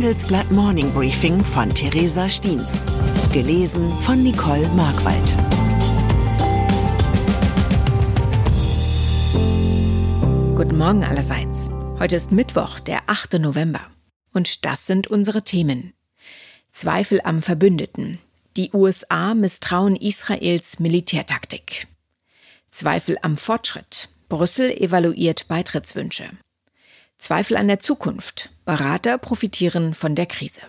Handelsblatt Morning Briefing von Theresa Stiens. Gelesen von Nicole Markwald. Guten Morgen allerseits. Heute ist Mittwoch, der 8. November. Und das sind unsere Themen. Zweifel am Verbündeten. Die USA misstrauen Israels Militärtaktik. Zweifel am Fortschritt. Brüssel evaluiert Beitrittswünsche. Zweifel an der Zukunft. Berater profitieren von der Krise.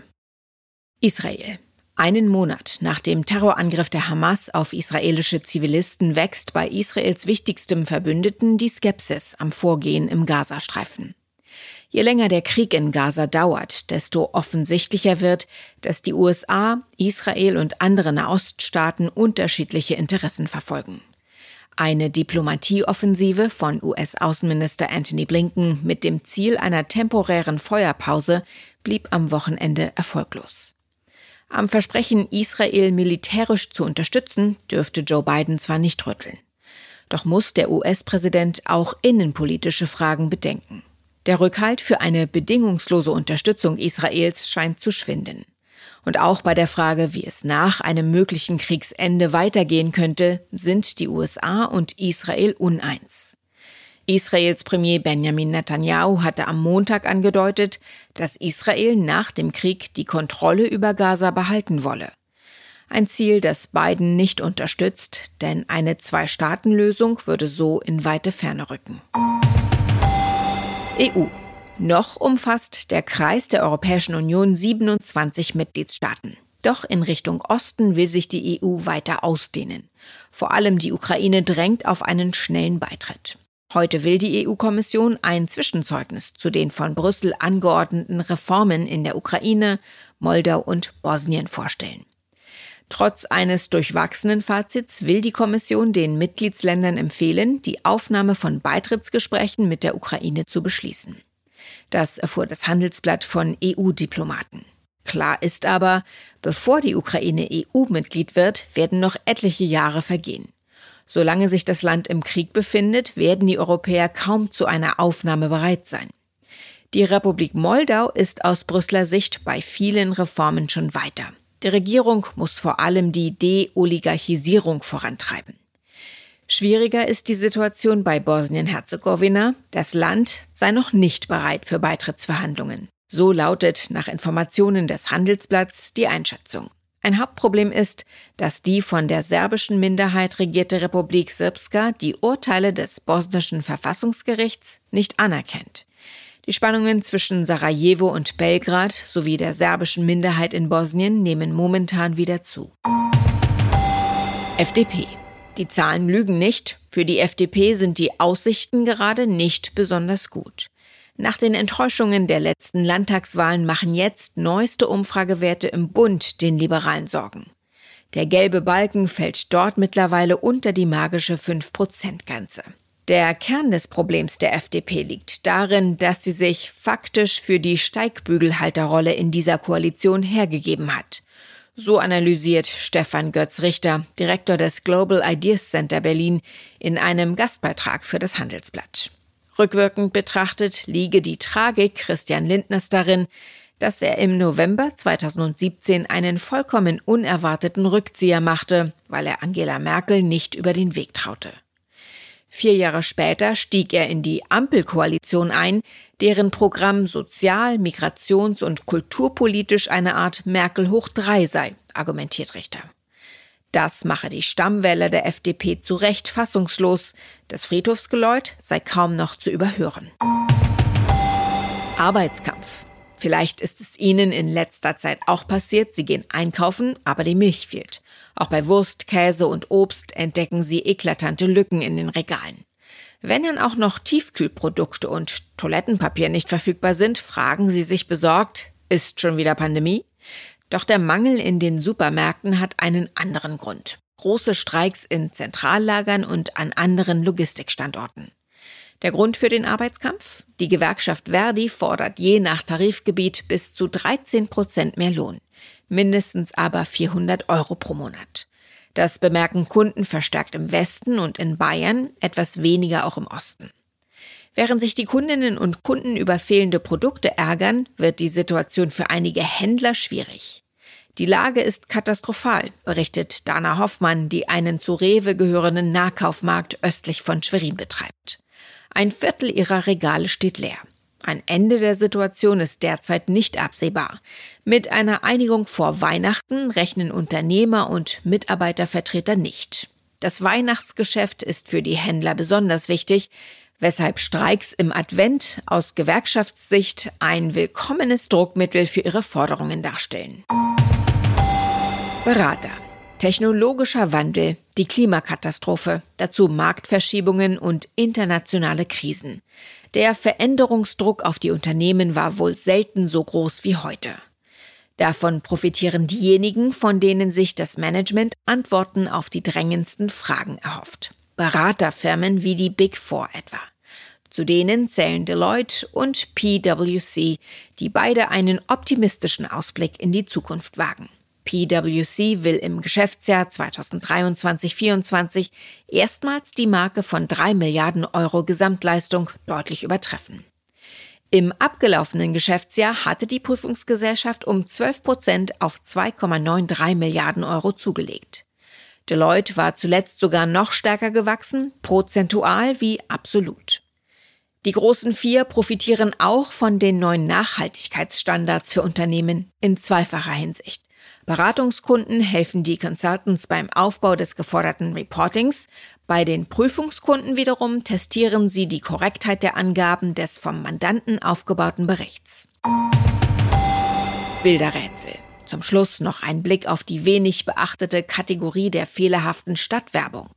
Israel. Einen Monat nach dem Terrorangriff der Hamas auf israelische Zivilisten wächst bei Israels wichtigstem Verbündeten die Skepsis am Vorgehen im Gazastreifen. Je länger der Krieg in Gaza dauert, desto offensichtlicher wird, dass die USA, Israel und andere Nahoststaaten unterschiedliche Interessen verfolgen. Eine Diplomatieoffensive von US-Außenminister Anthony Blinken mit dem Ziel einer temporären Feuerpause blieb am Wochenende erfolglos. Am Versprechen, Israel militärisch zu unterstützen, dürfte Joe Biden zwar nicht rütteln. Doch muss der US-Präsident auch innenpolitische Fragen bedenken. Der Rückhalt für eine bedingungslose Unterstützung Israels scheint zu schwinden. Und auch bei der Frage, wie es nach einem möglichen Kriegsende weitergehen könnte, sind die USA und Israel uneins. Israels Premier Benjamin Netanyahu hatte am Montag angedeutet, dass Israel nach dem Krieg die Kontrolle über Gaza behalten wolle. Ein Ziel, das Biden nicht unterstützt, denn eine Zwei-Staaten-Lösung würde so in weite Ferne rücken. EU noch umfasst der Kreis der Europäischen Union 27 Mitgliedstaaten. Doch in Richtung Osten will sich die EU weiter ausdehnen. Vor allem die Ukraine drängt auf einen schnellen Beitritt. Heute will die EU-Kommission ein Zwischenzeugnis zu den von Brüssel angeordneten Reformen in der Ukraine, Moldau und Bosnien vorstellen. Trotz eines durchwachsenen Fazits will die Kommission den Mitgliedsländern empfehlen, die Aufnahme von Beitrittsgesprächen mit der Ukraine zu beschließen. Das erfuhr das Handelsblatt von EU-Diplomaten. Klar ist aber, bevor die Ukraine EU-Mitglied wird, werden noch etliche Jahre vergehen. Solange sich das Land im Krieg befindet, werden die Europäer kaum zu einer Aufnahme bereit sein. Die Republik Moldau ist aus Brüsseler Sicht bei vielen Reformen schon weiter. Die Regierung muss vor allem die De-Oligarchisierung vorantreiben. Schwieriger ist die Situation bei Bosnien-Herzegowina. Das Land sei noch nicht bereit für Beitrittsverhandlungen. So lautet nach Informationen des Handelsblatts die Einschätzung. Ein Hauptproblem ist, dass die von der serbischen Minderheit regierte Republik Srpska die Urteile des bosnischen Verfassungsgerichts nicht anerkennt. Die Spannungen zwischen Sarajevo und Belgrad sowie der serbischen Minderheit in Bosnien nehmen momentan wieder zu. FDP die Zahlen lügen nicht. Für die FDP sind die Aussichten gerade nicht besonders gut. Nach den Enttäuschungen der letzten Landtagswahlen machen jetzt neueste Umfragewerte im Bund den Liberalen Sorgen. Der gelbe Balken fällt dort mittlerweile unter die magische 5-Prozent-Grenze. Der Kern des Problems der FDP liegt darin, dass sie sich faktisch für die Steigbügelhalterrolle in dieser Koalition hergegeben hat. So analysiert Stefan Götz Richter, Direktor des Global Ideas Center Berlin, in einem Gastbeitrag für das Handelsblatt. Rückwirkend betrachtet liege die Tragik Christian Lindners darin, dass er im November 2017 einen vollkommen unerwarteten Rückzieher machte, weil er Angela Merkel nicht über den Weg traute. Vier Jahre später stieg er in die Ampelkoalition ein, deren Programm sozial-, migrations- und kulturpolitisch eine Art Merkel hoch drei sei, argumentiert Richter. Das mache die Stammwähler der FDP zu Recht fassungslos. Das Friedhofsgeläut sei kaum noch zu überhören. Arbeitskampf. Vielleicht ist es Ihnen in letzter Zeit auch passiert, Sie gehen einkaufen, aber die Milch fehlt. Auch bei Wurst, Käse und Obst entdecken Sie eklatante Lücken in den Regalen. Wenn dann auch noch Tiefkühlprodukte und Toilettenpapier nicht verfügbar sind, fragen Sie sich besorgt, ist schon wieder Pandemie? Doch der Mangel in den Supermärkten hat einen anderen Grund. Große Streiks in Zentrallagern und an anderen Logistikstandorten. Der Grund für den Arbeitskampf? Die Gewerkschaft Verdi fordert je nach Tarifgebiet bis zu 13 Prozent mehr Lohn. Mindestens aber 400 Euro pro Monat. Das bemerken Kunden verstärkt im Westen und in Bayern, etwas weniger auch im Osten. Während sich die Kundinnen und Kunden über fehlende Produkte ärgern, wird die Situation für einige Händler schwierig. Die Lage ist katastrophal, berichtet Dana Hoffmann, die einen zu Rewe gehörenden Nahkaufmarkt östlich von Schwerin betreibt. Ein Viertel ihrer Regale steht leer. Ein Ende der Situation ist derzeit nicht absehbar. Mit einer Einigung vor Weihnachten rechnen Unternehmer und Mitarbeitervertreter nicht. Das Weihnachtsgeschäft ist für die Händler besonders wichtig, weshalb Streiks im Advent aus Gewerkschaftssicht ein willkommenes Druckmittel für ihre Forderungen darstellen. Berater. Technologischer Wandel, die Klimakatastrophe, dazu Marktverschiebungen und internationale Krisen. Der Veränderungsdruck auf die Unternehmen war wohl selten so groß wie heute. Davon profitieren diejenigen, von denen sich das Management Antworten auf die drängendsten Fragen erhofft. Beraterfirmen wie die Big Four etwa. Zu denen zählen Deloitte und PwC, die beide einen optimistischen Ausblick in die Zukunft wagen. PwC will im Geschäftsjahr 2023-24 erstmals die Marke von 3 Milliarden Euro Gesamtleistung deutlich übertreffen. Im abgelaufenen Geschäftsjahr hatte die Prüfungsgesellschaft um 12 Prozent auf 2,93 Milliarden Euro zugelegt. Deloitte war zuletzt sogar noch stärker gewachsen, prozentual wie absolut. Die großen vier profitieren auch von den neuen Nachhaltigkeitsstandards für Unternehmen in zweifacher Hinsicht. Beratungskunden helfen die Consultants beim Aufbau des geforderten Reportings. Bei den Prüfungskunden wiederum testieren sie die Korrektheit der Angaben des vom Mandanten aufgebauten Berichts. Bilderrätsel. Zum Schluss noch ein Blick auf die wenig beachtete Kategorie der fehlerhaften Stadtwerbung.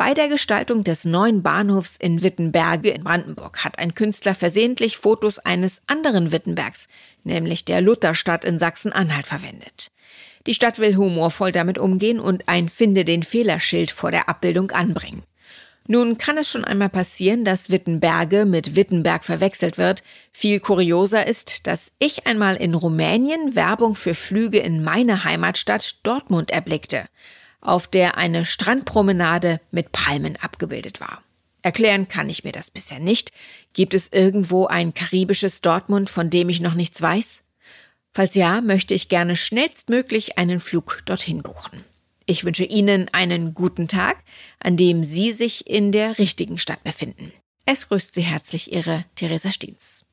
Bei der Gestaltung des neuen Bahnhofs in Wittenberge in Brandenburg hat ein Künstler versehentlich Fotos eines anderen Wittenbergs, nämlich der Lutherstadt in Sachsen-Anhalt, verwendet. Die Stadt will humorvoll damit umgehen und ein Finde den Fehlerschild vor der Abbildung anbringen. Nun kann es schon einmal passieren, dass Wittenberge mit Wittenberg verwechselt wird. Viel kurioser ist, dass ich einmal in Rumänien Werbung für Flüge in meine Heimatstadt Dortmund erblickte auf der eine Strandpromenade mit Palmen abgebildet war. Erklären kann ich mir das bisher nicht. Gibt es irgendwo ein karibisches Dortmund, von dem ich noch nichts weiß? Falls ja, möchte ich gerne schnellstmöglich einen Flug dorthin buchen. Ich wünsche Ihnen einen guten Tag, an dem Sie sich in der richtigen Stadt befinden. Es grüßt Sie herzlich Ihre Theresa Stiens.